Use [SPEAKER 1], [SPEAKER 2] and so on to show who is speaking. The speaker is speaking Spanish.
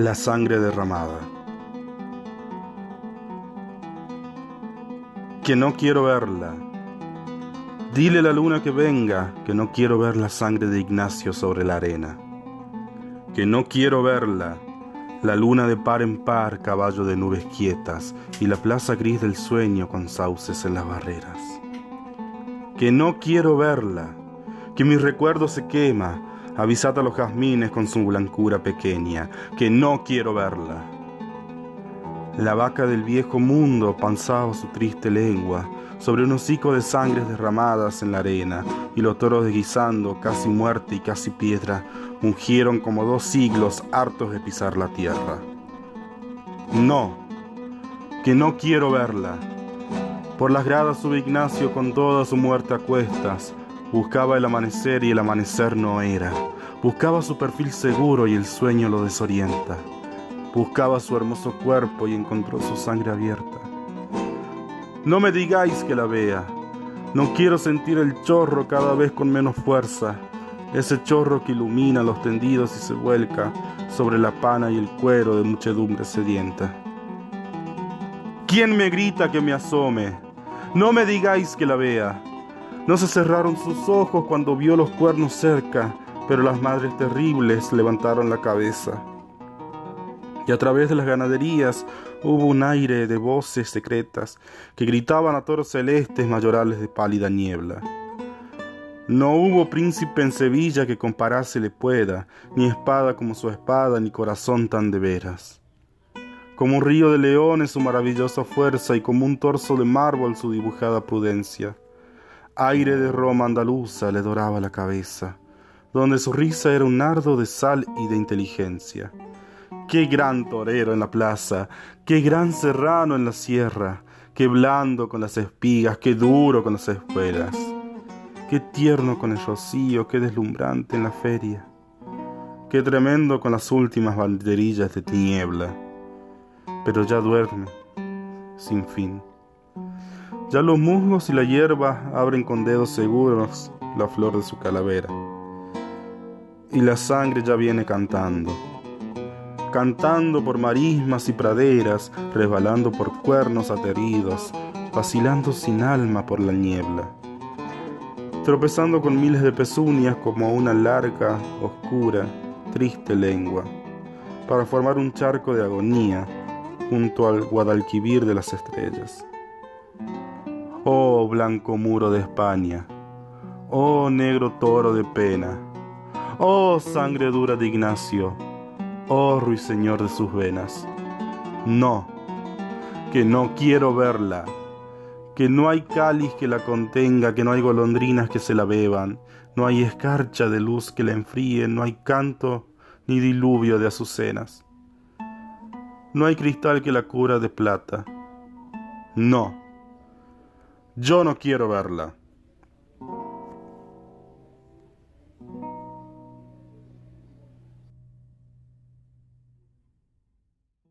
[SPEAKER 1] La sangre derramada. Que no quiero verla. Dile a la luna que venga, que no quiero ver la sangre de Ignacio sobre la arena. Que no quiero verla. La luna de par en par, caballo de nubes quietas, y la plaza gris del sueño con sauces en las barreras. Que no quiero verla, que mi recuerdo se quema, avisad a los jazmines con su blancura pequeña, que no quiero verla. La vaca del viejo mundo panzaba su triste lengua sobre un hocico de sangres derramadas en la arena, y los toros desguisando, casi muerte y casi piedra, ungieron como dos siglos hartos de pisar la tierra. No, que no quiero verla. Por las gradas sube Ignacio con toda su muerte a cuestas, buscaba el amanecer y el amanecer no era, buscaba su perfil seguro y el sueño lo desorienta, buscaba su hermoso cuerpo y encontró su sangre abierta. No me digáis que la vea. No quiero sentir el chorro cada vez con menos fuerza. Ese chorro que ilumina los tendidos y se vuelca sobre la pana y el cuero de muchedumbre sedienta. ¿Quién me grita que me asome? No me digáis que la vea. No se cerraron sus ojos cuando vio los cuernos cerca, pero las madres terribles levantaron la cabeza y a través de las ganaderías hubo un aire de voces secretas que gritaban a toros celestes mayorales de pálida niebla. No hubo príncipe en Sevilla que compararse le pueda, ni espada como su espada, ni corazón tan de veras. Como un río de leones su maravillosa fuerza y como un torso de mármol su dibujada prudencia. Aire de Roma andaluza le doraba la cabeza, donde su risa era un nardo de sal y de inteligencia. Qué gran torero en la plaza, qué gran serrano en la sierra, qué blando con las espigas, qué duro con las espuelas, qué tierno con el rocío, qué deslumbrante en la feria, qué tremendo con las últimas banderillas de tiniebla. Pero ya duerme, sin fin. Ya los musgos y la hierba abren con dedos seguros la flor de su calavera. Y la sangre ya viene cantando cantando por marismas y praderas, resbalando por cuernos ateridos, vacilando sin alma por la niebla, tropezando con miles de pezuñas como una larga, oscura, triste lengua, para formar un charco de agonía junto al Guadalquivir de las estrellas. Oh blanco muro de España, oh negro toro de pena, oh sangre dura de Ignacio, oh ruiseñor de sus venas. No, que no quiero verla, que no hay cáliz que la contenga, que no hay golondrinas que se la beban, no hay escarcha de luz que la enfríe, no hay canto ni diluvio de azucenas. No hay cristal que la cura de plata. No, yo no quiero verla.